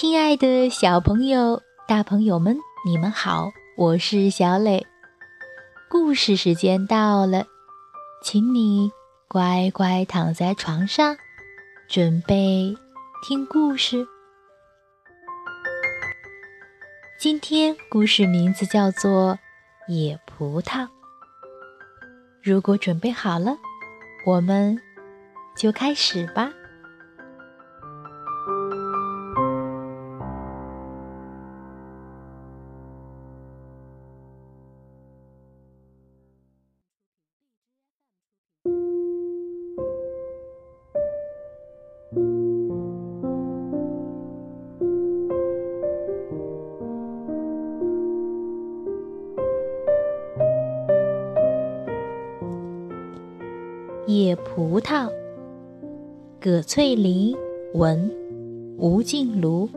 亲爱的小朋友、大朋友们，你们好，我是小磊。故事时间到了，请你乖乖躺在床上，准备听故事。今天故事名字叫做《野葡萄》。如果准备好了，我们就开始吧。葛翠玲文，吴静茹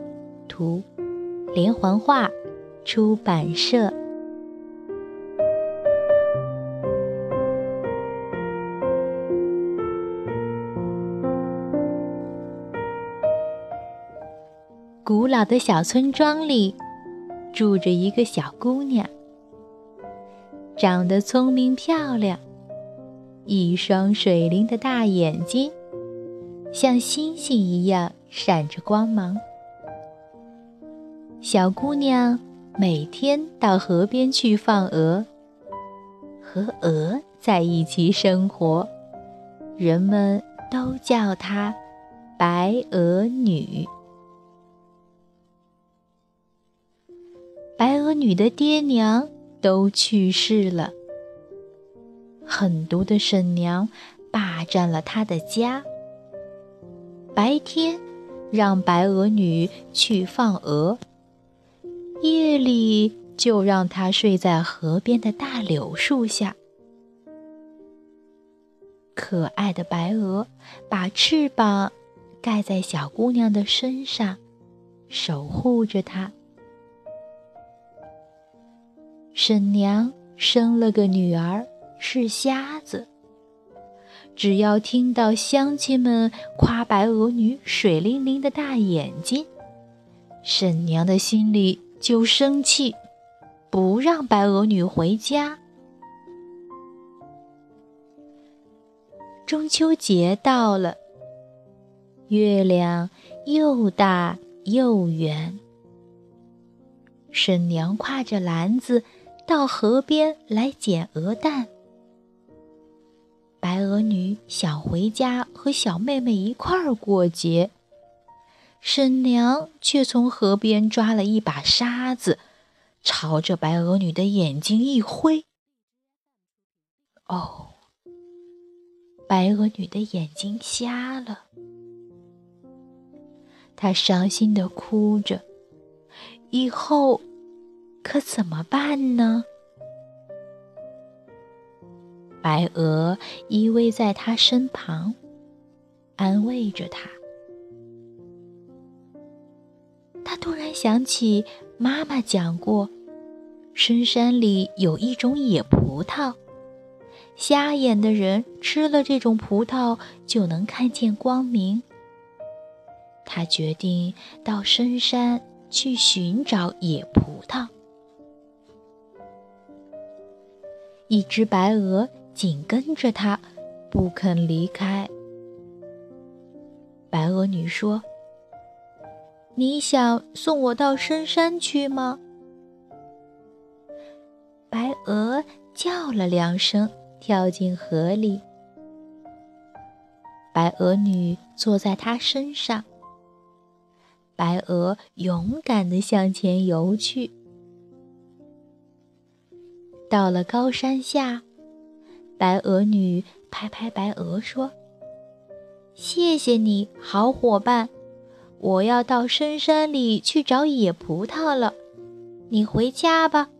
图，连环画出版社。古老的小村庄里，住着一个小姑娘，长得聪明漂亮。一双水灵的大眼睛，像星星一样闪着光芒。小姑娘每天到河边去放鹅，和鹅在一起生活，人们都叫她白鹅女。白鹅女的爹娘都去世了。狠毒的婶娘霸占了她的家。白天让白鹅女去放鹅，夜里就让她睡在河边的大柳树下。可爱的白鹅把翅膀盖在小姑娘的身上，守护着她。婶娘生了个女儿。是瞎子。只要听到乡亲们夸白鹅女水灵灵的大眼睛，婶娘的心里就生气，不让白鹅女回家。中秋节到了，月亮又大又圆。婶娘挎着篮子到河边来捡鹅蛋。白鹅女想回家和小妹妹一块儿过节，婶娘却从河边抓了一把沙子，朝着白鹅女的眼睛一挥。哦，白鹅女的眼睛瞎了，她伤心的哭着，以后可怎么办呢？白鹅依偎在他身旁，安慰着他。他突然想起妈妈讲过，深山里有一种野葡萄，瞎眼的人吃了这种葡萄就能看见光明。他决定到深山去寻找野葡萄。一只白鹅。紧跟着他，不肯离开。白鹅女说：“你想送我到深山去吗？”白鹅叫了两声，跳进河里。白鹅女坐在它身上，白鹅勇敢地向前游去。到了高山下。白鹅女拍拍白鹅说：“谢谢你好伙伴，我要到深山里去找野葡萄了，你回家吧。”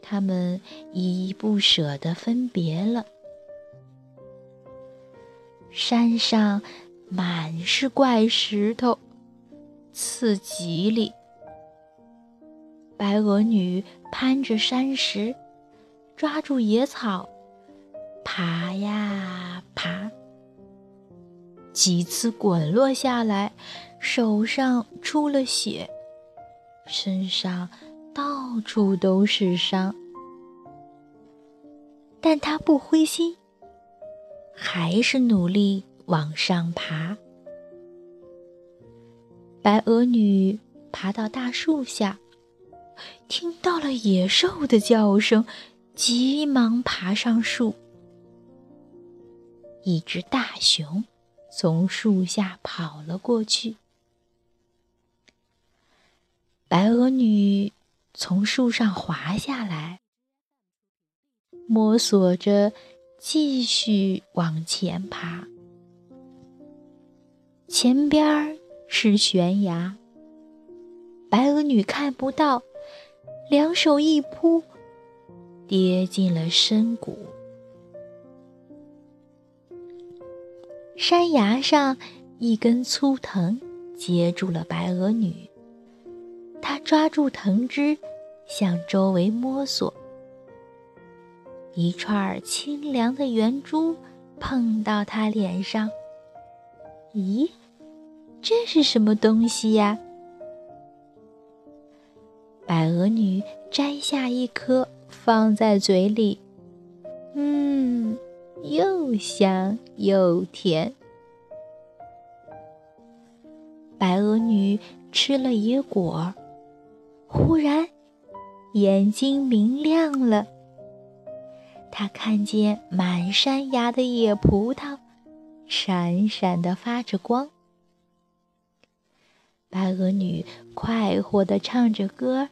他们依依不舍地分别了。山上满是怪石头，刺极里。白鹅女攀着山石。抓住野草，爬呀爬，几次滚落下来，手上出了血，身上到处都是伤，但他不灰心，还是努力往上爬。白鹅女爬到大树下，听到了野兽的叫声，急忙爬上树。一只大熊从树下跑了过去。白鹅女从树上滑下来，摸索着继续往前爬。前边是悬崖，白鹅女看不到，两手一扑，跌进了深谷。山崖上一根粗藤接住了白鹅女。她抓住藤枝，向周围摸索。一串清凉的圆珠碰到她脸上。咦，这是什么东西呀？白鹅女摘下一颗，放在嘴里。嗯，又香又甜。白鹅女吃了野果。忽然，眼睛明亮了。她看见满山崖的野葡萄，闪闪的发着光。白鹅女快活的唱着歌，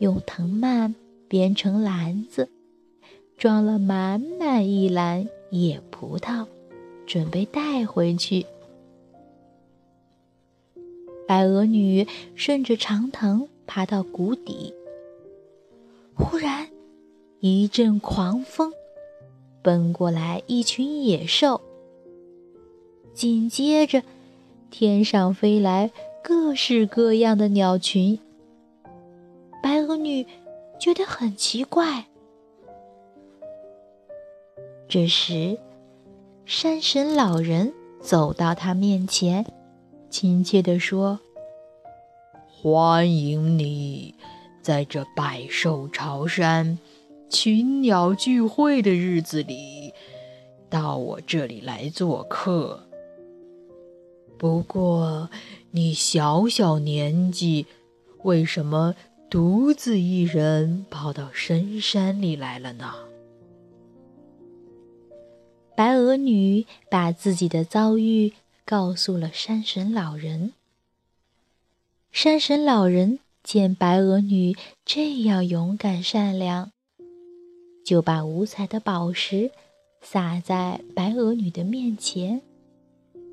用藤蔓编成篮子，装了满满一篮野葡萄，准备带回去。白鹅女顺着长藤。爬到谷底，忽然一阵狂风，奔过来一群野兽。紧接着，天上飞来各式各样的鸟群。白鹅女觉得很奇怪。这时，山神老人走到他面前，亲切地说。欢迎你，在这百兽朝山、群鸟聚会的日子里，到我这里来做客。不过，你小小年纪，为什么独自一人跑到深山里来了呢？白鹅女把自己的遭遇告诉了山神老人。山神老人见白鹅女这样勇敢善良，就把五彩的宝石撒在白鹅女的面前，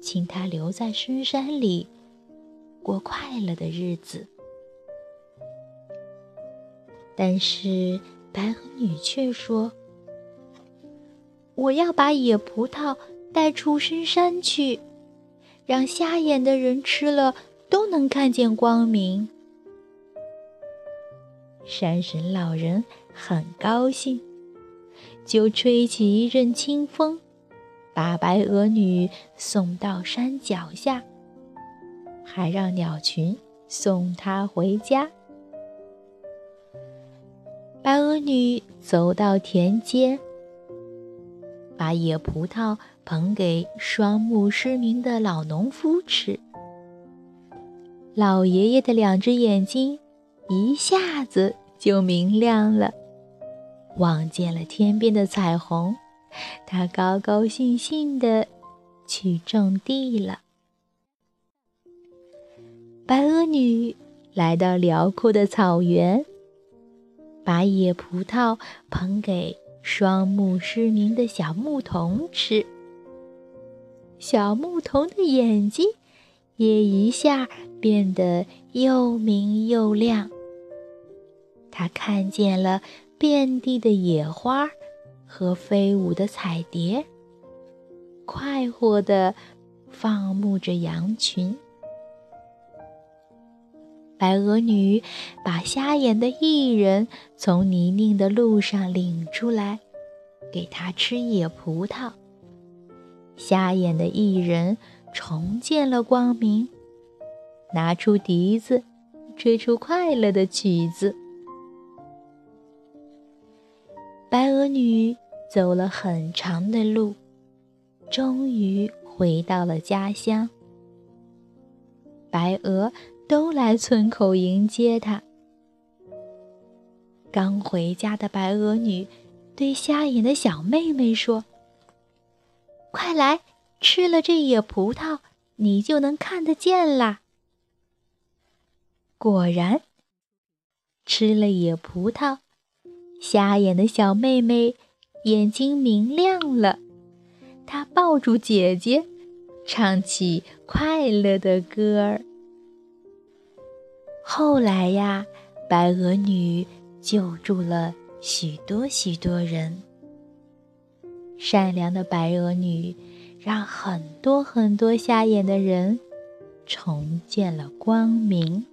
请她留在深山里过快乐的日子。但是白鹅女却说：“我要把野葡萄带出深山去，让瞎眼的人吃了。”都能看见光明。山神老人很高兴，就吹起一阵清风，把白鹅女送到山脚下，还让鸟群送她回家。白鹅女走到田间，把野葡萄捧给双目失明的老农夫吃。老爷爷的两只眼睛一下子就明亮了，望见了天边的彩虹，他高高兴兴地去种地了。白鹅女来到辽阔的草原，把野葡萄捧给双目失明的小牧童吃。小牧童的眼睛也一下。变得又明又亮。他看见了遍地的野花和飞舞的彩蝶，快活地放牧着羊群。白鹅女把瞎眼的艺人从泥泞的路上领出来，给他吃野葡萄。瞎眼的艺人重见了光明。拿出笛子，吹出快乐的曲子。白鹅女走了很长的路，终于回到了家乡。白鹅都来村口迎接她。刚回家的白鹅女对瞎眼的小妹妹说：“快来，吃了这野葡萄，你就能看得见啦。”果然，吃了野葡萄，瞎眼的小妹妹眼睛明亮了，她抱住姐姐，唱起快乐的歌儿。后来呀，白鹅女。救助了许多许多人，善良的白鹅女让很多很多瞎眼的人重见了光明。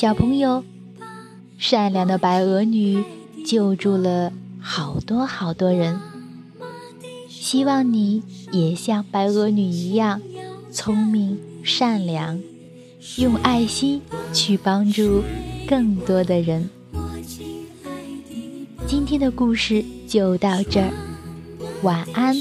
小朋友，善良的白鹅女救助了好多好多人。希望你也像白鹅女一样聪明善良，用爱心去帮助更多的人。今天的故事就到这儿，晚安。